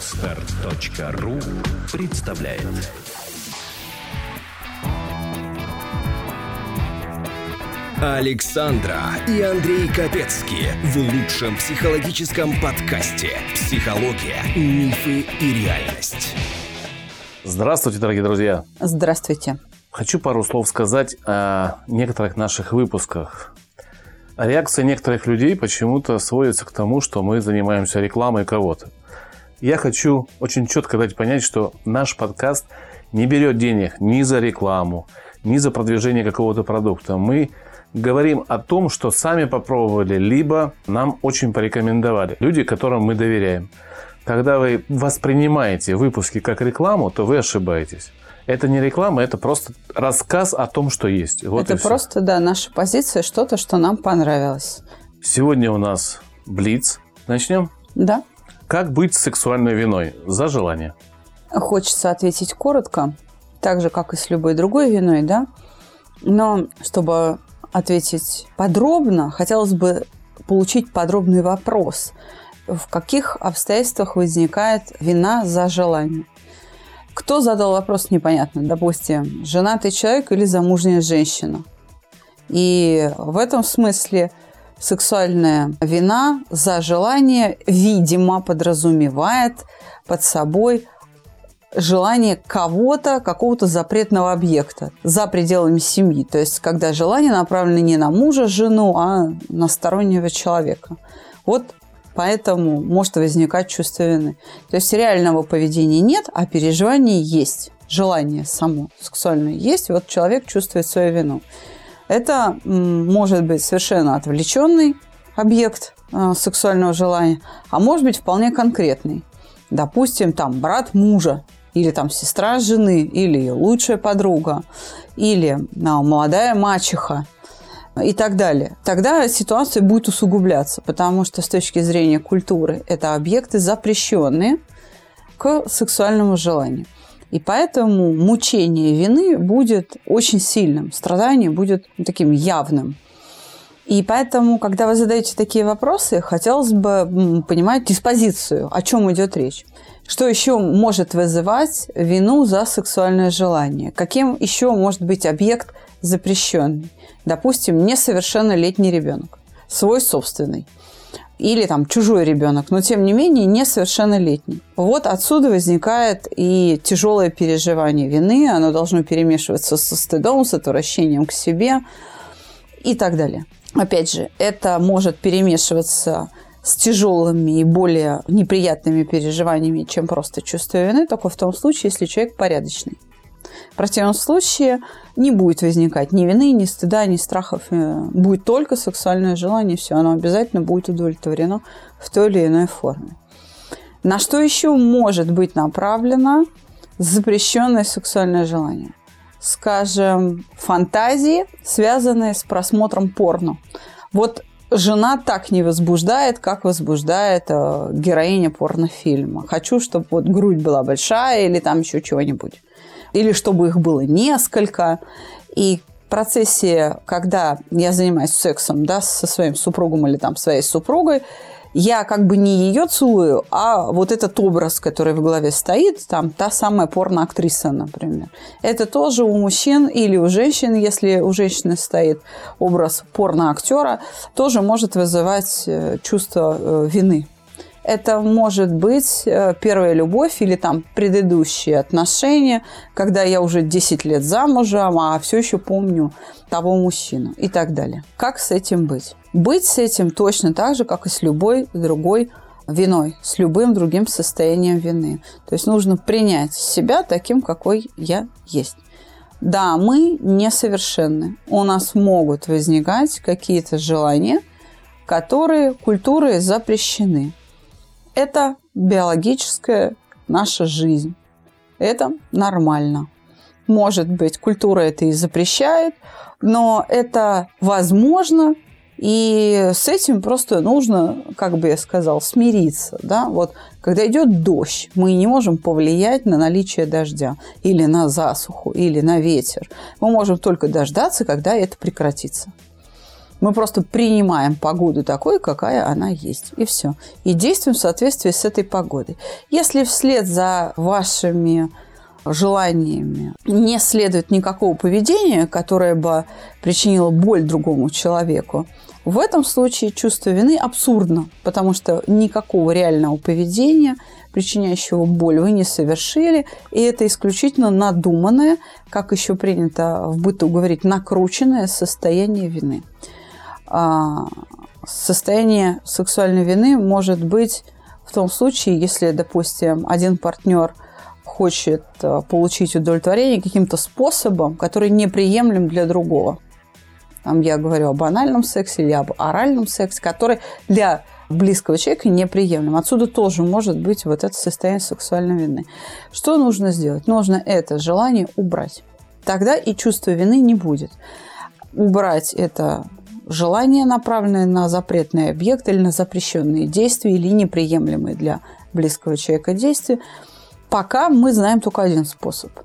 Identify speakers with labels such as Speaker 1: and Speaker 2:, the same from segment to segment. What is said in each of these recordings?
Speaker 1: Отстар.ру представляет Александра и Андрей Капецки в лучшем психологическом подкасте «Психология, мифы и реальность».
Speaker 2: Здравствуйте, дорогие друзья!
Speaker 3: Здравствуйте!
Speaker 2: Хочу пару слов сказать о некоторых наших выпусках. Реакция некоторых людей почему-то сводится к тому, что мы занимаемся рекламой кого-то. Я хочу очень четко дать понять, что наш подкаст не берет денег ни за рекламу, ни за продвижение какого-то продукта. Мы говорим о том, что сами попробовали, либо нам очень порекомендовали. Люди, которым мы доверяем. Когда вы воспринимаете выпуски как рекламу, то вы ошибаетесь. Это не реклама, это просто рассказ о том, что есть. Вот
Speaker 3: это просто, да, наша позиция, что-то, что нам понравилось.
Speaker 2: Сегодня у нас Блиц. Начнем?
Speaker 3: Да.
Speaker 2: Как быть с сексуальной виной? За желание.
Speaker 3: Хочется ответить коротко, так же, как и с любой другой виной, да? Но чтобы ответить подробно, хотелось бы получить подробный вопрос. В каких обстоятельствах возникает вина за желание? Кто задал вопрос, непонятно. Допустим, женатый человек или замужняя женщина. И в этом смысле сексуальная вина за желание, видимо, подразумевает под собой желание кого-то, какого-то запретного объекта за пределами семьи. То есть, когда желание направлено не на мужа, жену, а на стороннего человека. Вот поэтому может возникать чувство вины. То есть, реального поведения нет, а переживание есть. Желание само сексуальное есть, вот человек чувствует свою вину. Это может быть совершенно отвлеченный объект э, сексуального желания, а может быть вполне конкретный. Допустим, там брат мужа или там сестра жены, или лучшая подруга, или а, молодая мачеха и так далее. Тогда ситуация будет усугубляться, потому что с точки зрения культуры это объекты запрещенные к сексуальному желанию. И поэтому мучение вины будет очень сильным, страдание будет таким явным. И поэтому, когда вы задаете такие вопросы, хотелось бы понимать диспозицию, о чем идет речь. Что еще может вызывать вину за сексуальное желание? Каким еще может быть объект запрещенный? Допустим, несовершеннолетний ребенок, свой собственный или там чужой ребенок, но тем не менее несовершеннолетний. Вот отсюда возникает и тяжелое переживание вины, оно должно перемешиваться со стыдом, с отвращением к себе и так далее. Опять же, это может перемешиваться с тяжелыми и более неприятными переживаниями, чем просто чувство вины, только в том случае, если человек порядочный. В противном случае не будет возникать ни вины, ни стыда, ни страхов. Э, будет только сексуальное желание, все, оно обязательно будет удовлетворено в той или иной форме. На что еще может быть направлено запрещенное сексуальное желание? Скажем, фантазии, связанные с просмотром порно. Вот жена так не возбуждает, как возбуждает э, героиня порнофильма. Хочу, чтобы вот грудь была большая или там еще чего-нибудь или чтобы их было несколько. И в процессе, когда я занимаюсь сексом да, со своим супругом или там своей супругой, я как бы не ее целую, а вот этот образ, который в голове стоит, там та самая порноактриса, например. Это тоже у мужчин или у женщин, если у женщины стоит образ порноактера, тоже может вызывать э, чувство э, вины. Это может быть э, первая любовь или там предыдущие отношения, когда я уже 10 лет замужем, а все еще помню того мужчину и так далее. Как с этим быть? Быть с этим точно так же, как и с любой другой виной, с любым другим состоянием вины. То есть нужно принять себя таким, какой я есть. Да, мы несовершенны. У нас могут возникать какие-то желания, которые культурой запрещены. Это биологическая наша жизнь. Это нормально. Может быть, культура это и запрещает, но это возможно, и с этим просто нужно, как бы я сказал, смириться. Да? Вот, когда идет дождь, мы не можем повлиять на наличие дождя или на засуху, или на ветер. Мы можем только дождаться, когда это прекратится. Мы просто принимаем погоду такой, какая она есть. И все. И действуем в соответствии с этой погодой. Если вслед за вашими желаниями не следует никакого поведения, которое бы причинило боль другому человеку, в этом случае чувство вины абсурдно, потому что никакого реального поведения – причиняющего боль, вы не совершили, и это исключительно надуманное, как еще принято в быту говорить, накрученное состояние вины. А, состояние сексуальной вины может быть в том случае, если, допустим, один партнер хочет а, получить удовлетворение каким-то способом, который неприемлем для другого. Там я говорю о банальном сексе или об оральном сексе, который для близкого человека неприемлем. Отсюда тоже может быть вот это состояние сексуальной вины. Что нужно сделать? Нужно это желание убрать. Тогда и чувства вины не будет. Убрать это желание, направленное на запретный объект или на запрещенные действия или неприемлемые для близкого человека действия, пока мы знаем только один способ –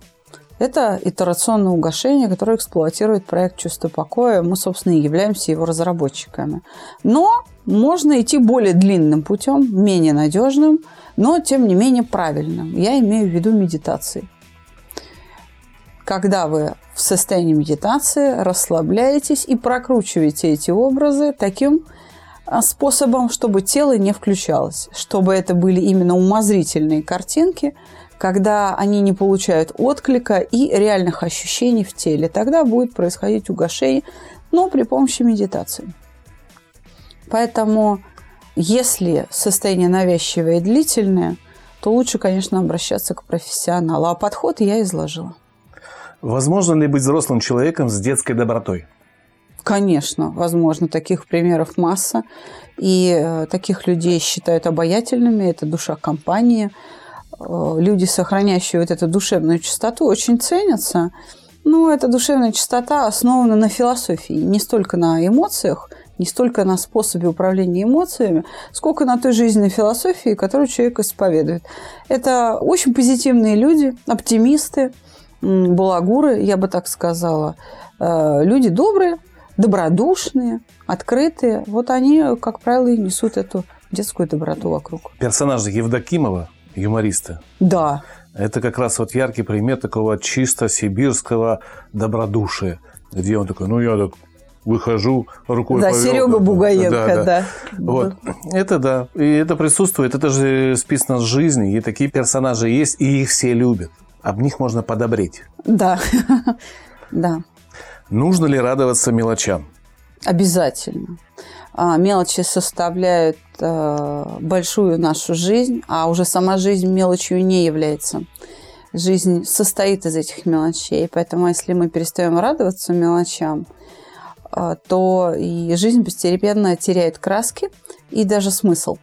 Speaker 3: это итерационное угошение, которое эксплуатирует проект «Чувство покоя». Мы, собственно, и являемся его разработчиками. Но можно идти более длинным путем, менее надежным, но, тем не менее, правильным. Я имею в виду медитации. Когда вы в состоянии медитации расслабляетесь и прокручиваете эти образы таким а, способом, чтобы тело не включалось, чтобы это были именно умозрительные картинки – когда они не получают отклика и реальных ощущений в теле. Тогда будет происходить угошение, но при помощи медитации. Поэтому, если состояние навязчивое и длительное, то лучше, конечно, обращаться к профессионалу. А подход я изложила.
Speaker 2: Возможно ли быть взрослым человеком с детской добротой?
Speaker 3: Конечно, возможно, таких примеров масса. И э, таких людей считают обаятельными. Это душа компании – Э, люди, сохраняющие вот эту душевную чистоту, очень ценятся. Но эта душевная чистота основана на философии, не столько на эмоциях, не столько на способе управления эмоциями, сколько на той жизненной философии, которую человек исповедует. Это очень позитивные люди, оптимисты, балагуры, я бы так сказала. Э, люди добрые, добродушные, открытые. Вот они, как правило, и несут эту детскую доброту вокруг.
Speaker 2: Персонаж Евдокимова юмориста.
Speaker 3: Да.
Speaker 2: Это как раз вот яркий пример такого чисто сибирского добродушия, где он такой, ну я так выхожу рукой
Speaker 3: Да, Серега Бугаенко, да. да. да.
Speaker 2: Вот. Это да. И это присутствует. Это же списано с жизни. И такие персонажи есть, и их все любят. Об них можно подобреть.
Speaker 3: Да. да.
Speaker 2: Нужно ли радоваться мелочам?
Speaker 3: Обязательно. А, мелочи составляют э, большую нашу жизнь, а уже сама жизнь мелочью не является. Жизнь состоит из этих мелочей, поэтому если мы перестаем радоваться мелочам, э, то и жизнь постепенно теряет краски и даже смысл.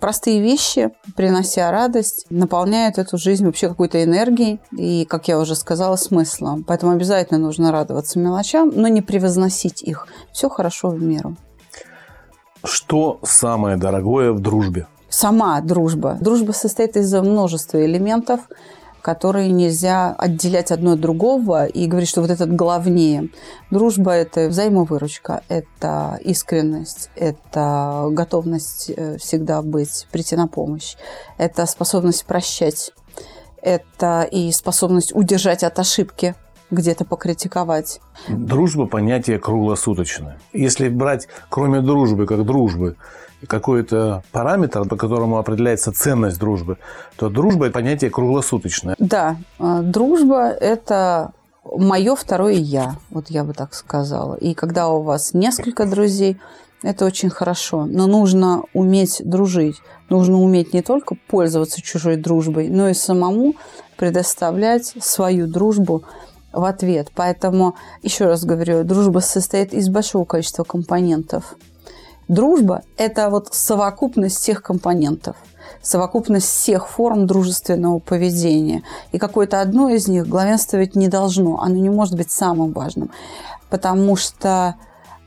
Speaker 3: Простые вещи, принося радость, наполняют эту жизнь вообще какой-то энергией и, как я уже сказала, смыслом. Поэтому обязательно нужно радоваться мелочам, но не превозносить их. Все хорошо в меру.
Speaker 2: Что самое дорогое в дружбе?
Speaker 3: Сама дружба. Дружба состоит из множества элементов, которые нельзя отделять одно от другого и говорить, что вот этот главнее. Дружба – это взаимовыручка, это искренность, это готовность э, всегда быть, прийти на помощь, это способность прощать, это и способность удержать от ошибки – где-то покритиковать.
Speaker 2: Дружба – понятие круглосуточное. Если брать, кроме дружбы, как дружбы, какой-то параметр, по которому определяется ценность дружбы, то дружба – это понятие круглосуточное.
Speaker 3: Да, а, дружба – это мое второе «я», вот я бы так сказала. И когда у вас несколько друзей, это очень хорошо. Но нужно уметь дружить. Нужно уметь не только пользоваться чужой дружбой, но и самому предоставлять свою дружбу – в ответ. Поэтому, еще раз говорю, дружба состоит из большого количества компонентов. Дружба – это вот совокупность всех компонентов, совокупность всех форм дружественного поведения. И какое-то одно из них главенствовать не должно, оно не может быть самым важным, потому что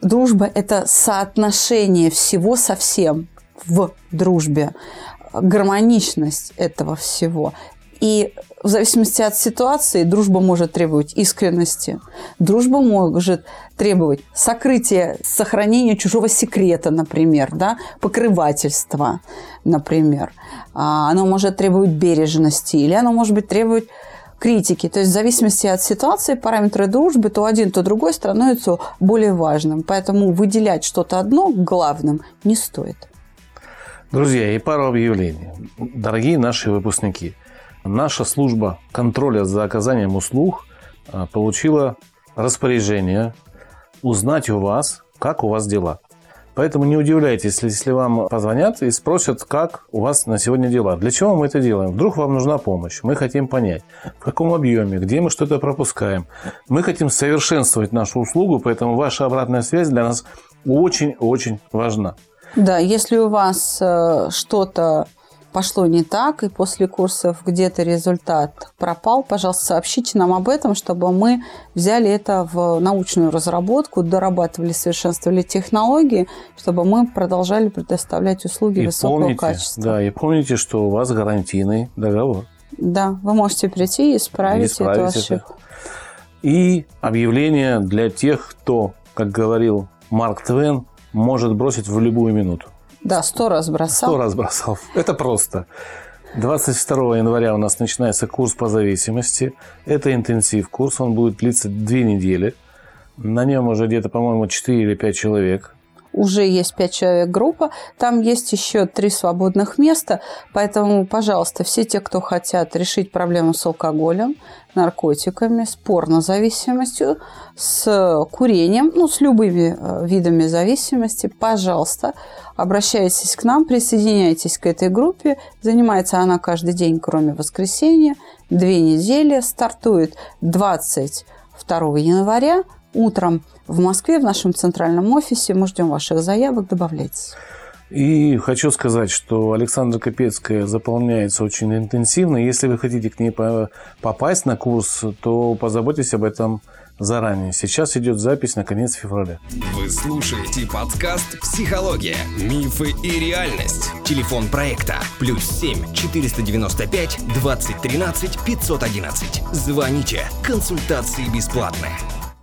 Speaker 3: дружба – это соотношение всего со всем в дружбе, гармоничность этого всего. И в зависимости от ситуации дружба может требовать искренности, дружба может требовать сокрытия, сохранения чужого секрета, например, да, покрывательства, например. А, оно может требовать бережности или оно может быть требовать критики. То есть в зависимости от ситуации, параметры дружбы, то один, то другой становятся более важным. Поэтому выделять что-то одно главным не стоит.
Speaker 2: Друзья, и пару объявлений. Дорогие наши выпускники, наша служба контроля за оказанием услуг а, получила распоряжение узнать у вас, как у вас дела. Поэтому не удивляйтесь, если вам позвонят и спросят, как у вас на сегодня дела. Для чего мы это делаем? Вдруг вам нужна помощь. Мы хотим понять, в каком объеме, где мы что-то пропускаем. Мы хотим совершенствовать нашу услугу, поэтому ваша обратная связь для нас очень-очень важна.
Speaker 3: Да, если у вас э, что-то пошло не так, и после курсов где-то результат пропал, пожалуйста, сообщите нам об этом, чтобы мы взяли это в научную разработку, дорабатывали, совершенствовали технологии, чтобы мы продолжали предоставлять услуги и высокого
Speaker 2: помните,
Speaker 3: качества.
Speaker 2: Да, и помните, что у вас гарантийный договор.
Speaker 3: Да, вы можете прийти и исправить, и исправить эту ошибку.
Speaker 2: И объявление для тех, кто, как говорил Марк Твен, может бросить в любую минуту.
Speaker 3: Да, сто раз бросал.
Speaker 2: Сто раз бросал. Это просто. 22 января у нас начинается курс по зависимости. Это интенсив курс, он будет длиться две недели. На нем уже где-то, по-моему, 4 или 5 человек
Speaker 3: уже есть 5 человек группа, там есть еще 3 свободных места, поэтому, пожалуйста, все те, кто хотят решить проблему с алкоголем, наркотиками, с порнозависимостью, с курением, ну, с любыми э, видами зависимости, пожалуйста, обращайтесь к нам, присоединяйтесь к этой группе. Занимается она каждый день, кроме воскресенья. Две недели. Стартует 22 января утром в Москве, в нашем центральном офисе. Мы ждем ваших заявок, добавляйтесь.
Speaker 2: И хочу сказать, что Александра Капецкая заполняется очень интенсивно. Если вы хотите к ней попасть на курс, то позаботьтесь об этом заранее. Сейчас идет запись на конец февраля.
Speaker 1: Вы слушаете подкаст «Психология. Мифы и реальность». Телефон проекта «Плюс 7 495 2013 511». Звоните. Консультации бесплатные.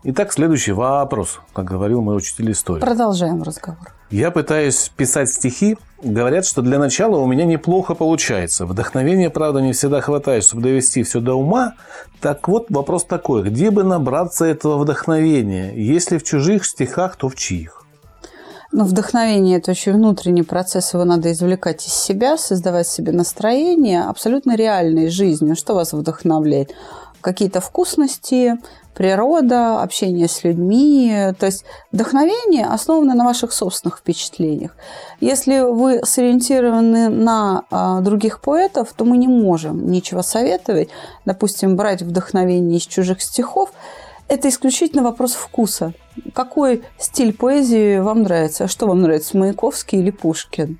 Speaker 2: Итак, следующий вопрос, как говорил мой учитель истории.
Speaker 3: Продолжаем разговор.
Speaker 2: Я пытаюсь писать стихи. Говорят, что для начала у меня неплохо получается. Вдохновения, правда, не всегда хватает, чтобы довести все до ума. Так вот, вопрос такой. Где бы набраться этого вдохновения? Если в чужих стихах, то в чьих?
Speaker 3: Ну, вдохновение – это очень внутренний процесс, его надо извлекать из себя, создавать себе настроение абсолютно реальной жизнью. Что вас вдохновляет? Какие-то вкусности, природа, общение с людьми. То есть вдохновение основано на ваших собственных впечатлениях. Если вы сориентированы на а, других поэтов, то мы не можем ничего советовать. Допустим, брать вдохновение из чужих стихов – это исключительно вопрос вкуса. Какой стиль поэзии вам нравится? Что вам нравится, Маяковский или Пушкин?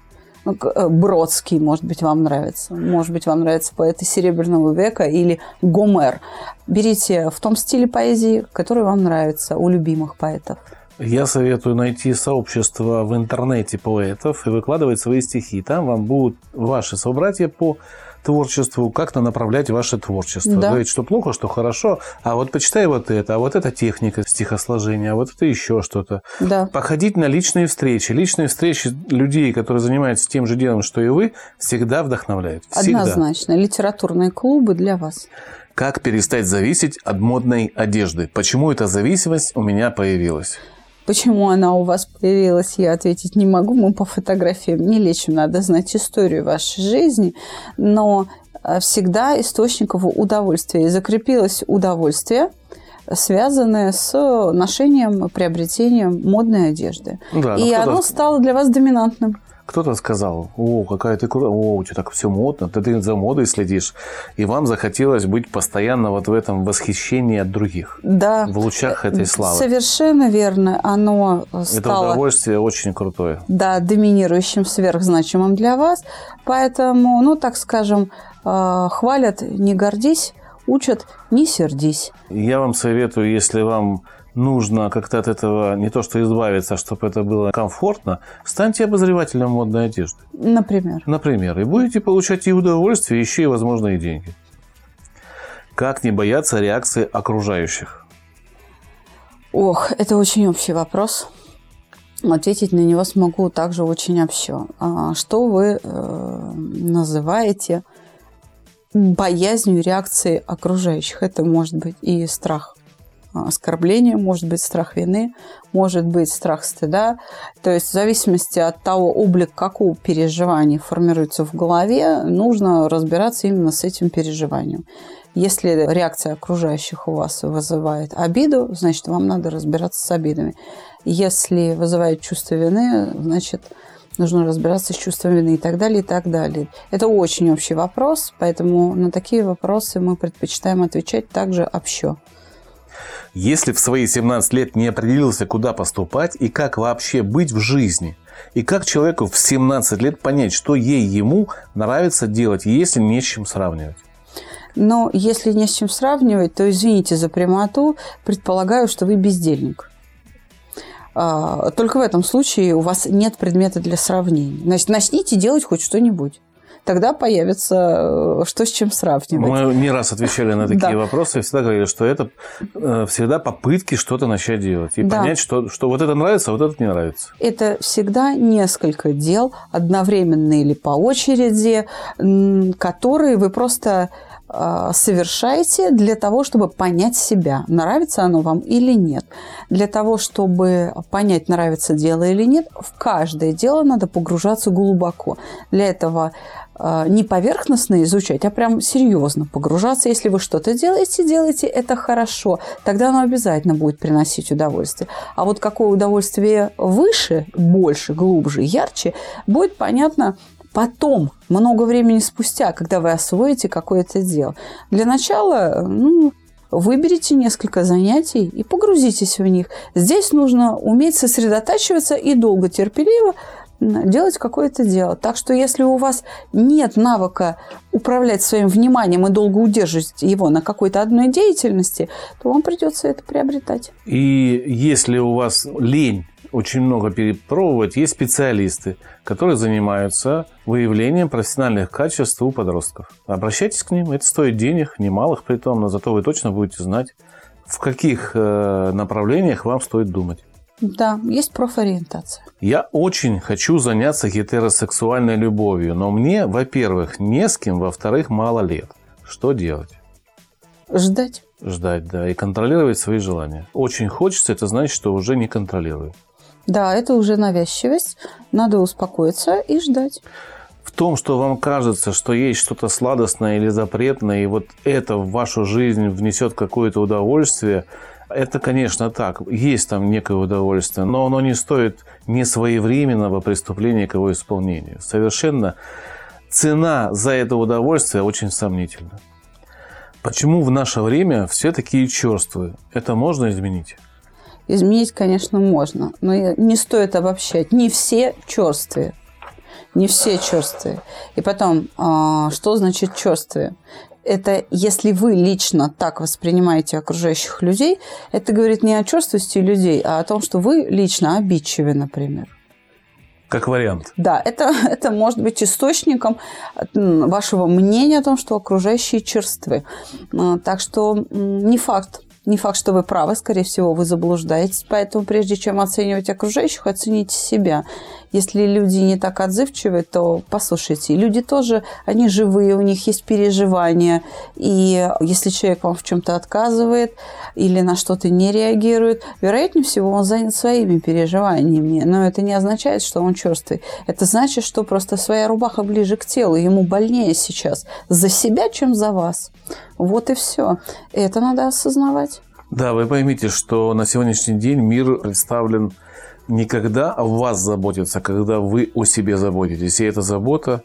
Speaker 3: Ну, э, Бродский, может быть, вам нравится. Может быть, вам нравятся поэты Серебряного века или Гомер. Берите в том стиле поэзии, который вам нравится, у любимых поэтов.
Speaker 2: Я советую найти сообщество в интернете поэтов и выкладывать свои стихи. Там вам будут ваши собратья по творчеству, как-то направлять ваше творчество. Да. Говорить, что плохо, что хорошо, а вот почитай вот это, а вот это техника стихосложения, а вот это еще что-то.
Speaker 3: Да.
Speaker 2: Походить на личные встречи. Личные встречи людей, которые занимаются тем же делом, что и вы, всегда вдохновляют. Всегда.
Speaker 3: Однозначно. Литературные клубы для вас.
Speaker 2: Как перестать зависеть от модной одежды? Почему эта зависимость у меня появилась?
Speaker 3: Почему она у вас появилась, я ответить не могу. Мы по фотографиям не лечим, надо знать историю вашей жизни. Но э, всегда источников удовольствия. И закрепилось удовольствие, связанное с ношением, приобретением модной одежды. Да, и оно стало для вас доминантным.
Speaker 2: Кто-то сказал, о, какая ты крутая, о, у тебя так все модно, ты, ты за модой следишь. И вам захотелось быть постоянно вот в этом восхищении от других.
Speaker 3: Да.
Speaker 2: В лучах этой славы.
Speaker 3: Совершенно верно. Оно стало...
Speaker 2: Это удовольствие очень крутое.
Speaker 3: Да, доминирующим, сверхзначимым для вас. Поэтому, ну, так скажем, э, хвалят «не гордись», учат «не сердись».
Speaker 2: Я вам советую, если вам нужно как-то от этого не то что избавиться, а чтобы это было комфортно, станьте обозревателем модной одежды.
Speaker 3: Например.
Speaker 2: Например. И будете получать и удовольствие, еще и, возможно, и деньги. Как не бояться реакции окружающих?
Speaker 3: Ох, это очень общий вопрос. Ответить на него смогу также очень общо. А что вы э, называете боязнью реакции окружающих? Это может быть и страх оскорбления, может быть страх вины, может быть страх стыда. То есть в зависимости от того облик, какого переживания формируется в голове, нужно разбираться именно с этим переживанием. Если реакция окружающих у вас вызывает обиду, значит, вам надо разбираться с обидами. Если вызывает чувство вины, значит, нужно разбираться с чувством вины и так далее, и так далее. Это очень общий вопрос, поэтому на такие вопросы мы предпочитаем отвечать также общо.
Speaker 2: Если в свои 17 лет не определился, куда поступать и как вообще быть в жизни, и как человеку в 17 лет понять, что ей ему нравится делать, если не с чем сравнивать?
Speaker 3: Но если не с чем сравнивать, то, извините за прямоту, предполагаю, что вы бездельник. А, только в этом случае у вас нет предмета для сравнения. Значит, начните делать хоть что-нибудь тогда появится, э, что с чем сравнивать.
Speaker 2: Мы не раз отвечали на такие да. вопросы и всегда говорили, что это э, всегда попытки что-то начать делать и да. понять, что, что вот это нравится, а вот это не нравится.
Speaker 3: Это всегда несколько дел, одновременно или по очереди, которые вы просто совершаете для того, чтобы понять себя, нравится оно вам или нет. Для того, чтобы понять, нравится дело или нет, в каждое дело надо погружаться глубоко. Для этого а, не поверхностно изучать, а прям серьезно погружаться. Если вы что-то делаете, делаете это хорошо, тогда оно обязательно будет приносить удовольствие. А вот какое удовольствие выше, больше, глубже, ярче, будет понятно потом, много времени спустя, когда вы освоите какое-то дело. Для начала, ну, Выберите несколько занятий и погрузитесь в них. Здесь нужно уметь сосредотачиваться и долго терпеливо делать какое-то дело. Так что если у вас нет навыка управлять своим вниманием и долго удерживать его на какой-то одной деятельности, то вам придется это приобретать.
Speaker 2: И если у вас лень очень много перепробовать, есть специалисты, которые занимаются выявлением профессиональных качеств у подростков. Обращайтесь к ним, это стоит денег, немалых при том, но зато вы точно будете знать, в каких э, направлениях вам стоит думать.
Speaker 3: Да, есть профориентация.
Speaker 2: Я очень хочу заняться гетеросексуальной любовью, но мне, во-первых, не с кем, во-вторых, мало лет. Что делать?
Speaker 3: Ждать.
Speaker 2: Ждать, да, и контролировать свои желания. Очень хочется, это значит, что уже не контролирую.
Speaker 3: Да, это уже навязчивость. Надо успокоиться и ждать.
Speaker 2: В том, что вам кажется, что есть что-то сладостное или запретное, и вот это в вашу жизнь внесет какое-то удовольствие – это, конечно, так. Есть там некое удовольствие, но оно не стоит несвоевременного преступления к его исполнению. Совершенно цена за это удовольствие очень сомнительна. Почему в наше время все такие черствые? Это можно изменить?
Speaker 3: Изменить, конечно, можно, но не стоит обобщать. Не все черствые. Не все черствые. И потом, а, что значит черствые? это если вы лично так воспринимаете окружающих людей, это говорит не о черствости людей, а о том, что вы лично обидчивы, например.
Speaker 2: Как вариант.
Speaker 3: Да, это, это может быть источником вашего мнения о том, что окружающие черствы. А, так что не факт, не факт, что вы правы, скорее всего, вы заблуждаетесь. Поэтому прежде чем оценивать окружающих, оцените себя. Если люди не так отзывчивы, то послушайте. Люди тоже, они живые, у них есть переживания. И если человек вам в чем-то отказывает или на что-то не реагирует, вероятнее всего, он занят своими переживаниями. Но это не означает, что он черствый. Это значит, что просто своя рубаха ближе к телу. Ему больнее сейчас за себя, чем за вас. Вот и все. Это надо осознавать.
Speaker 2: Да, вы поймите, что на сегодняшний день мир представлен не когда о вас заботиться, а когда вы о себе заботитесь. И эта забота,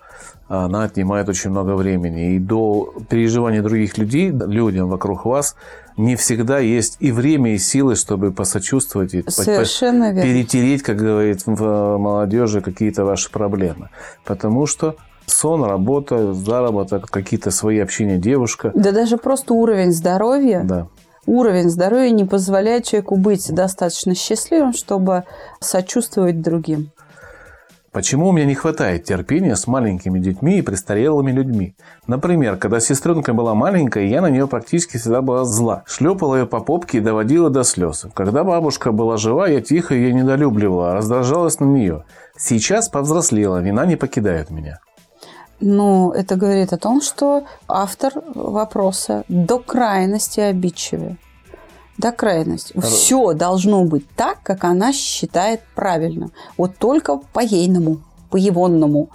Speaker 2: она отнимает очень много времени. И до переживания других людей, людям вокруг вас, не всегда есть и время, и силы, чтобы посочувствовать и
Speaker 3: Совершенно
Speaker 2: по- перетереть, как говорит в молодежи, какие-то ваши проблемы. Потому что сон, работа, заработок, какие-то свои общения девушка.
Speaker 3: Да даже просто уровень здоровья.
Speaker 2: Да.
Speaker 3: Уровень здоровья не позволяет человеку быть достаточно счастливым, чтобы сочувствовать другим.
Speaker 2: Почему у меня не хватает терпения с маленькими детьми и престарелыми людьми? Например, когда сестренка была маленькая, я на нее практически всегда была зла. Шлепала ее по попке и доводила до слез. Когда бабушка была жива, я тихо ее недолюбливала, раздражалась на нее. Сейчас повзрослела, вина не покидает меня.
Speaker 3: Ну, это говорит о том, что автор вопроса до крайности обидчивый. До крайности. Все должно быть так, как она считает правильно. Вот только по-ейному, по-егонному.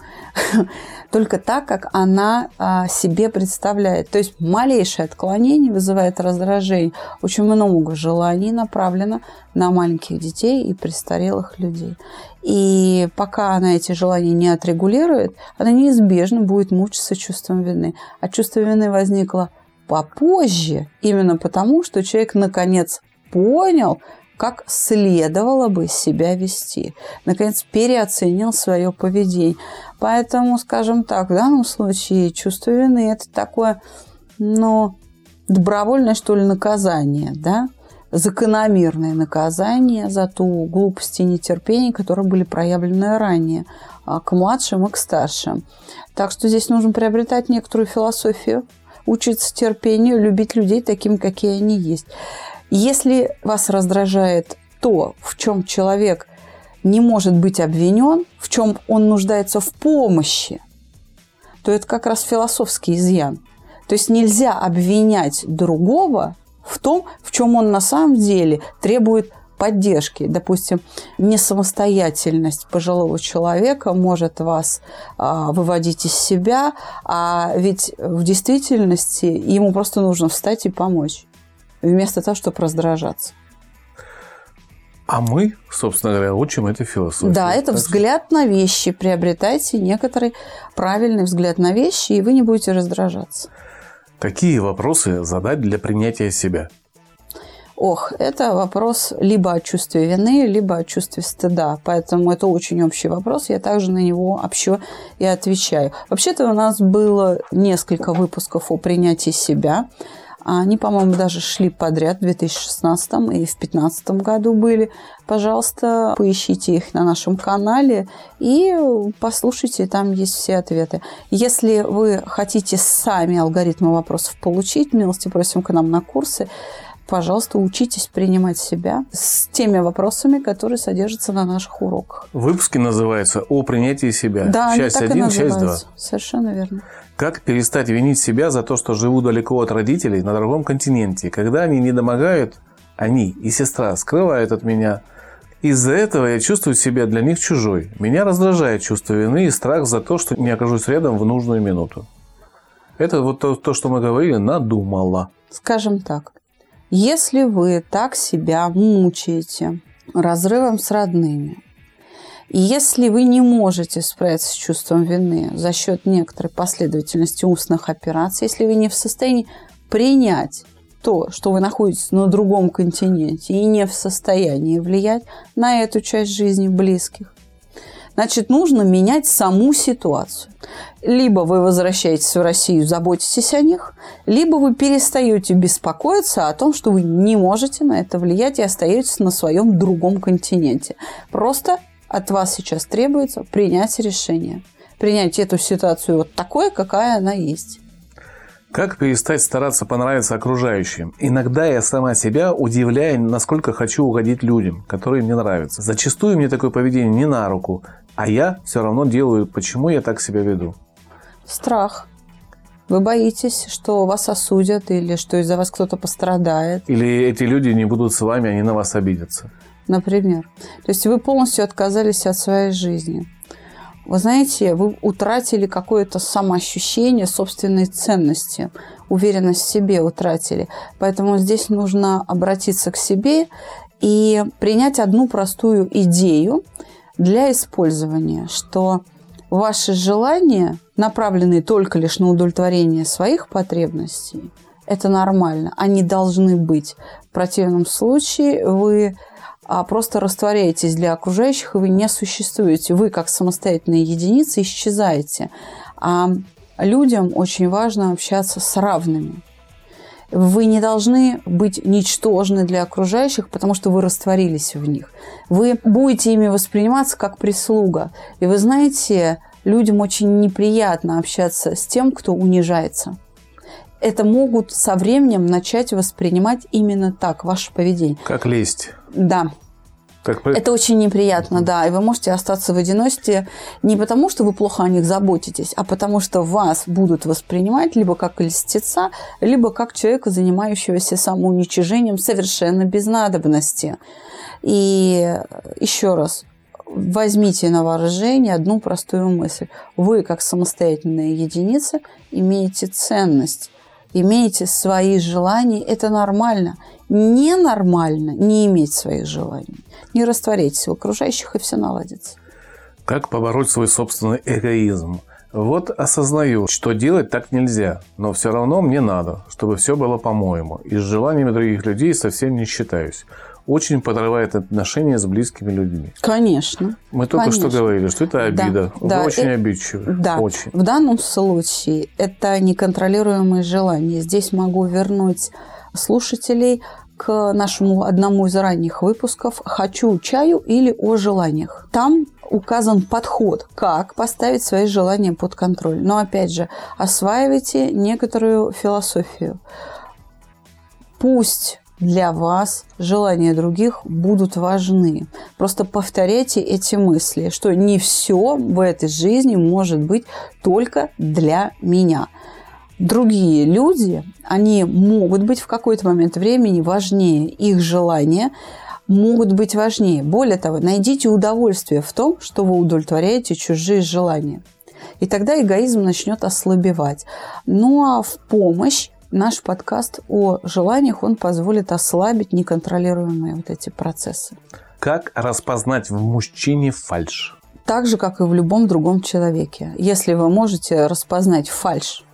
Speaker 3: Только так, как она а, себе представляет. То есть малейшее отклонение вызывает раздражение. Очень много желаний направлено на маленьких детей и престарелых людей. И пока она эти желания не отрегулирует, она неизбежно будет мучиться чувством вины. А чувство вины возникло попозже, именно потому, что человек наконец понял, как следовало бы себя вести. Наконец, переоценил свое поведение. Поэтому, скажем так, в данном случае чувство вины – это такое, ну, добровольное, что ли, наказание, да? Закономерное наказание за ту глупость и нетерпение, которые были проявлены ранее а, к младшим и к старшим. Так что здесь нужно приобретать некоторую философию учиться терпению, любить людей такими, какие они есть. Если вас раздражает то, в чем человек не может быть обвинен, в чем он нуждается в помощи, то это как раз философский изъян. То есть нельзя обвинять другого в том, в чем он на самом деле требует поддержки. Допустим, несамостоятельность пожилого человека может вас а, выводить из себя, а ведь в действительности ему просто нужно встать и помочь, вместо того, чтобы раздражаться.
Speaker 2: А мы, собственно говоря, учим этой философии.
Speaker 3: Да, это взгляд на вещи. Приобретайте некоторый правильный взгляд на вещи, и вы не будете раздражаться.
Speaker 2: Какие вопросы задать для принятия себя?
Speaker 3: Ох, это вопрос либо о чувстве вины, либо о чувстве стыда. Поэтому это очень общий вопрос. Я также на него общо и отвечаю. Вообще-то у нас было несколько выпусков о принятии себя. Они, по-моему, даже шли подряд в 2016 и в 2015 году были. Пожалуйста, поищите их на нашем канале и послушайте, там есть все ответы. Если вы хотите сами алгоритмы вопросов получить, милости просим к нам на курсы пожалуйста, учитесь принимать себя с теми вопросами, которые содержатся на наших уроках.
Speaker 2: Выпуски называются «О принятии себя».
Speaker 3: Да,
Speaker 2: часть
Speaker 3: они так
Speaker 2: 1,
Speaker 3: и
Speaker 2: часть 2.
Speaker 3: Совершенно верно.
Speaker 2: Как перестать винить себя за то, что живу далеко от родителей на другом континенте, когда они не домогают, они и сестра скрывают от меня. Из-за этого я чувствую себя для них чужой. Меня раздражает чувство вины и страх за то, что не окажусь рядом в нужную минуту. Это вот то, то что мы говорили, надумала.
Speaker 3: Скажем так, если вы так себя мучаете разрывом с родными, если вы не можете справиться с чувством вины за счет некоторой последовательности устных операций, если вы не в состоянии принять то, что вы находитесь на другом континенте и не в состоянии влиять на эту часть жизни близких, Значит, нужно менять саму ситуацию. Либо вы возвращаетесь в Россию, заботитесь о них, либо вы перестаете беспокоиться о том, что вы не можете на это влиять и остаетесь на своем другом континенте. Просто от вас сейчас требуется принять решение. Принять эту ситуацию вот такой, какая она есть.
Speaker 2: Как перестать стараться понравиться окружающим? Иногда я сама себя удивляю, насколько хочу угодить людям, которые мне нравятся. Зачастую мне такое поведение не на руку, а я все равно делаю, почему я так себя веду.
Speaker 3: Страх. Вы боитесь, что вас осудят или что из-за вас кто-то пострадает.
Speaker 2: Или эти люди не будут с вами, они на вас обидятся.
Speaker 3: Например. То есть вы полностью отказались от своей жизни вы знаете, вы утратили какое-то самоощущение собственной ценности, уверенность в себе утратили. Поэтому здесь нужно обратиться к себе и принять одну простую идею для использования, что ваши желания, направленные только лишь на удовлетворение своих потребностей, это нормально, они должны быть. В противном случае вы а просто растворяетесь для окружающих, и вы не существуете. Вы, как самостоятельные единицы, исчезаете. А людям очень важно общаться с равными. Вы не должны быть ничтожны для окружающих, потому что вы растворились в них. Вы будете ими восприниматься как прислуга. И вы знаете, людям очень неприятно общаться с тем, кто унижается. Это могут со временем начать воспринимать именно так, ваше поведение.
Speaker 2: Как лесть.
Speaker 3: Да,
Speaker 2: как...
Speaker 3: Это очень неприятно, да. И вы можете остаться в одиночестве не потому, что вы плохо о них заботитесь, а потому что вас будут воспринимать либо как льстеца, либо как человека, занимающегося самоуничижением совершенно без надобности. И еще раз, возьмите на вооружение одну простую мысль. Вы, как самостоятельная единица, имеете ценность имеете свои желания, это нормально. Ненормально не иметь своих желаний. Не растворяйтесь в окружающих, и все наладится.
Speaker 2: Как побороть свой собственный эгоизм? Вот осознаю, что делать так нельзя, но все равно мне надо, чтобы все было по-моему. И с желаниями других людей совсем не считаюсь очень подрывает отношения с близкими людьми.
Speaker 3: Конечно.
Speaker 2: Мы только конечно. что говорили, что это обида. Да, Вы да, очень обидчивы.
Speaker 3: Да.
Speaker 2: Очень.
Speaker 3: В данном случае это неконтролируемое желание. Здесь могу вернуть слушателей к нашему одному из ранних выпусков «Хочу чаю» или «О желаниях». Там указан подход, как поставить свои желания под контроль. Но опять же, осваивайте некоторую философию. Пусть для вас желания других будут важны. Просто повторяйте эти мысли, что не все в этой жизни может быть только для меня. Другие люди, они могут быть в какой-то момент времени важнее. Их желания могут быть важнее. Более того, найдите удовольствие в том, что вы удовлетворяете чужие желания. И тогда эгоизм начнет ослабевать. Ну а в помощь наш подкаст о желаниях, он позволит ослабить неконтролируемые вот эти процессы.
Speaker 2: Как распознать в мужчине фальш?
Speaker 3: Так же, как и в любом другом человеке. Если вы можете распознать фальш,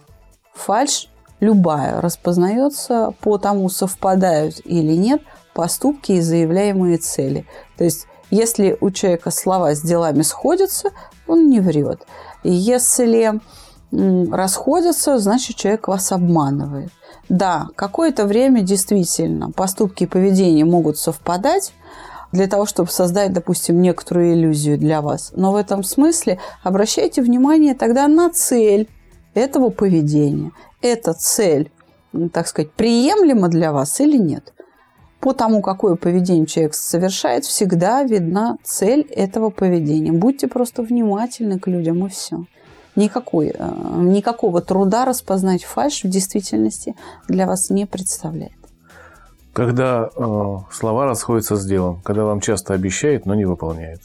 Speaker 3: фальш любая распознается по тому, совпадают или нет поступки и заявляемые цели. То есть, если у человека слова с делами сходятся, он не врет. Если расходятся, значит, человек вас обманывает. Да, какое-то время действительно поступки и поведение могут совпадать, для того, чтобы создать, допустим, некоторую иллюзию для вас. Но в этом смысле обращайте внимание тогда на цель этого поведения. Эта цель, так сказать, приемлема для вас или нет. По тому, какое поведение человек совершает, всегда видна цель этого поведения. Будьте просто внимательны к людям, и все никакой, э, никакого труда распознать фальш в действительности для вас не представляет.
Speaker 2: Когда э, слова расходятся с делом, когда вам часто обещают, но не выполняют.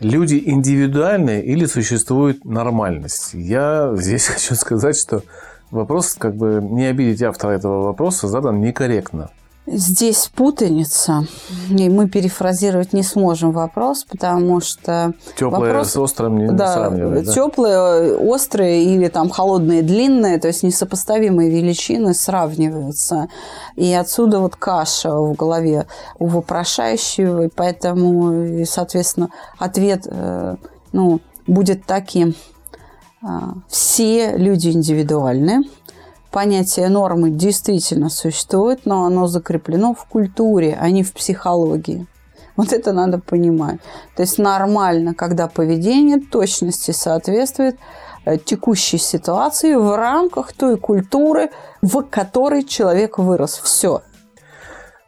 Speaker 2: Люди индивидуальные или существует нормальность? Я здесь хочу сказать, что вопрос, как бы не обидеть автора этого вопроса, задан некорректно.
Speaker 3: Здесь путаница, и мы перефразировать не сможем вопрос, потому что...
Speaker 2: Теплое
Speaker 3: вопрос,
Speaker 2: с острым не
Speaker 3: да,
Speaker 2: сравнивать.
Speaker 3: Да? Теплые, острые или там холодные, длинные, то есть несопоставимые величины сравниваются. И отсюда вот каша в голове у вопрошающего, и поэтому, соответственно, ответ э, ну, будет таким. А, все люди индивидуальны, понятие нормы действительно существует, но оно закреплено в культуре, а не в психологии. Вот это надо понимать. То есть нормально, когда поведение точности соответствует э, текущей ситуации в рамках той культуры, в которой человек вырос. Все.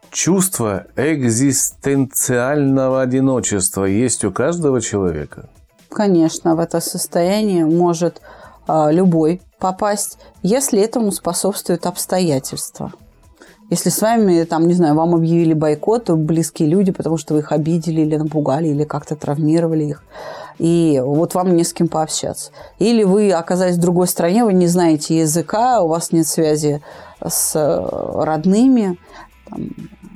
Speaker 2: Чувство экзистенциального одиночества есть у каждого человека?
Speaker 3: Конечно, в это состояние может а, любой попасть, если этому способствуют обстоятельства. Если с вами, там, не знаю, вам объявили бойкот, близкие люди, потому что вы их обидели или напугали, или как-то травмировали их, и вот вам не с кем пообщаться. Или вы оказались в другой стране, вы не знаете языка, у вас нет связи с родными, там,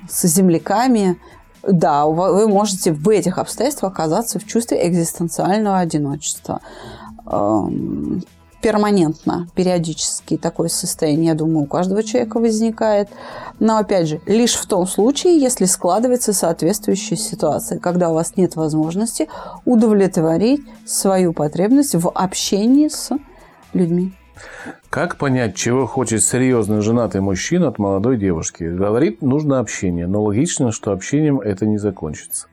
Speaker 3: с земляками, да, вы можете в этих обстоятельствах оказаться в чувстве экзистенциального одиночества перманентно, периодически такое состояние, я думаю, у каждого человека возникает. Но, опять же, лишь в том случае, если складывается соответствующая ситуация, когда у вас нет возможности удовлетворить свою потребность в общении с людьми.
Speaker 2: Как понять, чего хочет серьезный женатый мужчина от молодой девушки? Говорит, нужно общение, но логично, что общением это не закончится.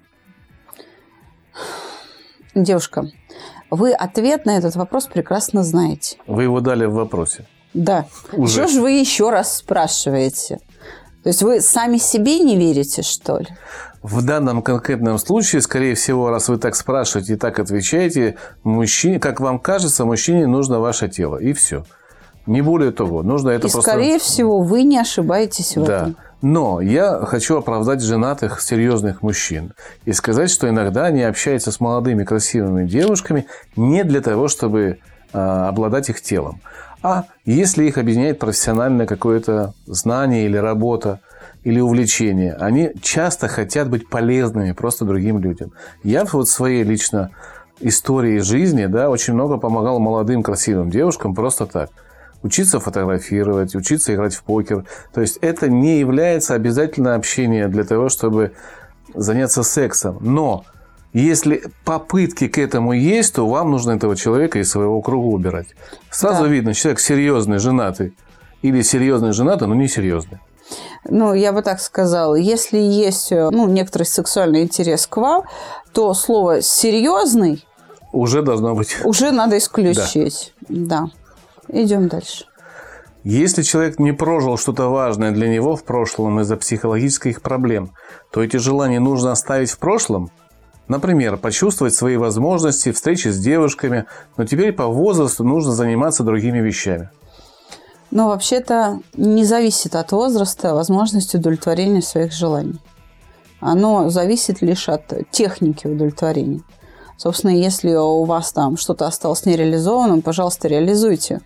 Speaker 3: Девушка, вы ответ на этот вопрос прекрасно знаете.
Speaker 2: Вы его дали в вопросе.
Speaker 3: Да.
Speaker 2: Уже.
Speaker 3: Что же вы еще раз спрашиваете? То есть вы сами себе не верите, что ли?
Speaker 2: В данном конкретном случае, скорее всего, раз вы так спрашиваете и так отвечаете, мужчине, как вам кажется, мужчине нужно ваше тело. И все. Не более того. Нужно это
Speaker 3: И,
Speaker 2: просто...
Speaker 3: скорее всего, вы не ошибаетесь в
Speaker 2: Да.
Speaker 3: этом.
Speaker 2: Но я хочу оправдать женатых, серьезных мужчин и сказать, что иногда они общаются с молодыми, красивыми девушками не для того, чтобы а, обладать их телом, а если их объединяет профессиональное какое-то знание или работа, или увлечение, они часто хотят быть полезными просто другим людям. Я вот в своей лично истории жизни да, очень много помогал молодым красивым девушкам просто так учиться фотографировать, учиться играть в покер. То есть это не является обязательно общение для того, чтобы заняться сексом. Но если попытки к этому есть, то вам нужно этого человека из своего круга убирать. Сразу
Speaker 3: Да.
Speaker 2: видно, человек серьезный, женатый. Или серьезный, женатый, но не серьезный.
Speaker 3: Ну, я бы так сказала, если есть э, ну, некоторый сексуальный интерес к вам, то слово «серьезный»
Speaker 2: Уже должно быть.
Speaker 3: уже надо исключить. Да. Идем дальше.
Speaker 2: Если человек не прожил что-то важное для него в прошлом из-за психологических проблем, то эти желания нужно оставить в прошлом. Например, почувствовать свои возможности, встречи с девушками, но теперь по возрасту нужно заниматься другими вещами.
Speaker 3: Но вообще-то не зависит от возраста возможности удовлетворения своих желаний. Оно зависит лишь от техники удовлетворения. Собственно, если у вас там что-то осталось нереализованным, пожалуйста, реализуйте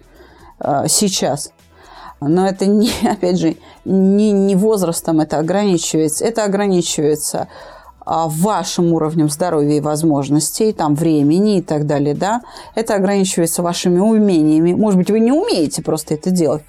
Speaker 3: э, сейчас. Но это не, опять же, не, не возрастом это ограничивается. Это ограничивается а, вашим уровнем здоровья и возможностей, там, времени и так далее, да. Это ограничивается вашими умениями. Может быть, вы не умеете просто это делать.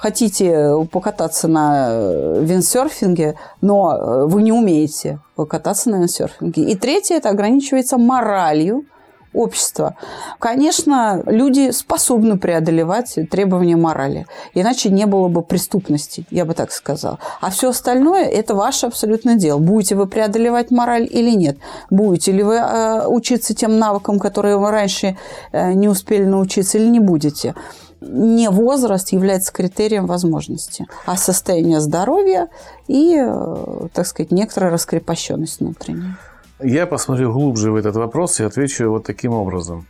Speaker 3: Хотите покататься на э, виндсерфинге, но э, вы не умеете покататься на виндсерфинге. И третье, это ограничивается моралью общества. Конечно, люди способны преодолевать требования морали. Иначе не было бы преступности, я бы так сказала. А все остальное – это ваше абсолютно дело. Будете вы преодолевать мораль или нет. Будете ли вы э, учиться тем навыкам, которые вы раньше э, не успели научиться, или не будете. Не возраст является критерием возможности, а состояние здоровья и, э, так сказать, некоторая раскрепощенность внутренняя.
Speaker 2: Я посмотрю глубже в этот вопрос и отвечу вот таким образом.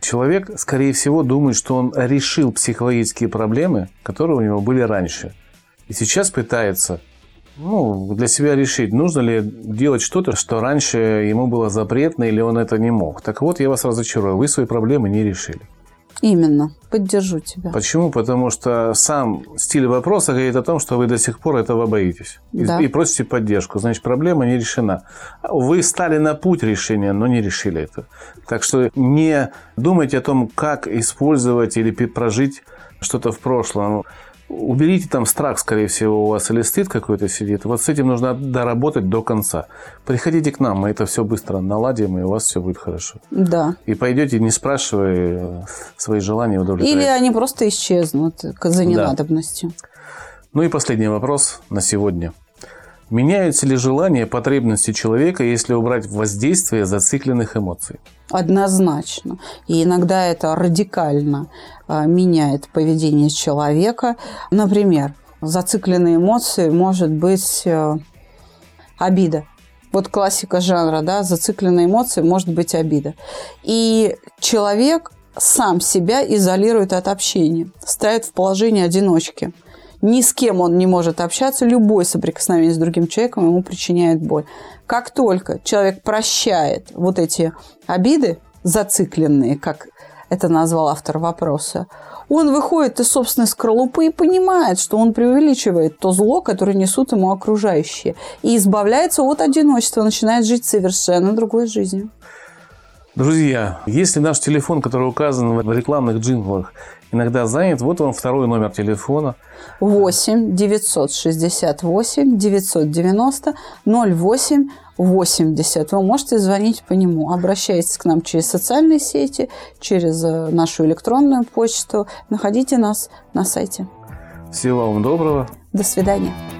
Speaker 2: Человек, скорее всего, думает, что он решил психологические проблемы, которые у него были раньше. И сейчас пытается ну, для себя решить, нужно ли делать что-то, что раньше ему было запретно или он это не мог. Так вот, я вас разочарую, вы свои проблемы не решили.
Speaker 3: Именно. Поддержу тебя.
Speaker 2: Почему? Потому что сам стиль вопроса говорит о том, что вы до сих пор этого боитесь. И,
Speaker 3: Да.
Speaker 2: и просите поддержку. Значит, проблема не решена. Вы стали на путь решения, но не решили это. Так что не думайте о том, как использовать или прожить что-то в прошлом. Уберите там страх, скорее всего, у вас или стыд какой-то сидит. Вот с этим нужно доработать до конца. Приходите к нам, мы это все быстро наладим, и у вас все будет хорошо.
Speaker 3: Да.
Speaker 2: И пойдете, не спрашивая э, свои желания удовлетворять.
Speaker 3: Или они просто исчезнут за ненадобностью.
Speaker 2: Ну и последний вопрос на сегодня. Меняются ли желания, потребности человека, если убрать воздействие зацикленных эмоций?
Speaker 3: Однозначно. И иногда это радикально а, меняет поведение человека. Например, зацикленные эмоции может быть э, обида. Вот классика жанра, да, зацикленные эмоции может быть обида. И человек сам себя изолирует от общения, ставит в положение одиночки. Ни с кем он не может общаться, любое соприкосновение с другим человеком ему причиняет боль. Как только человек прощает вот эти обиды, зацикленные, как это назвал автор вопроса, он выходит из собственной скорлупы и понимает, что он преувеличивает то зло, которое несут ему окружающие, и избавляется от одиночества, начинает жить совершенно другой жизнью.
Speaker 2: Друзья, если наш телефон, который указан в рекламных джинглах, иногда занят, вот вам второй номер телефона.
Speaker 3: 8 968 990 08 80, вы можете звонить по нему. Обращайтесь к нам через социальные сети, через э, нашу электронную почту. Находите нас на сайте.
Speaker 2: Всего вам доброго.
Speaker 3: До свидания.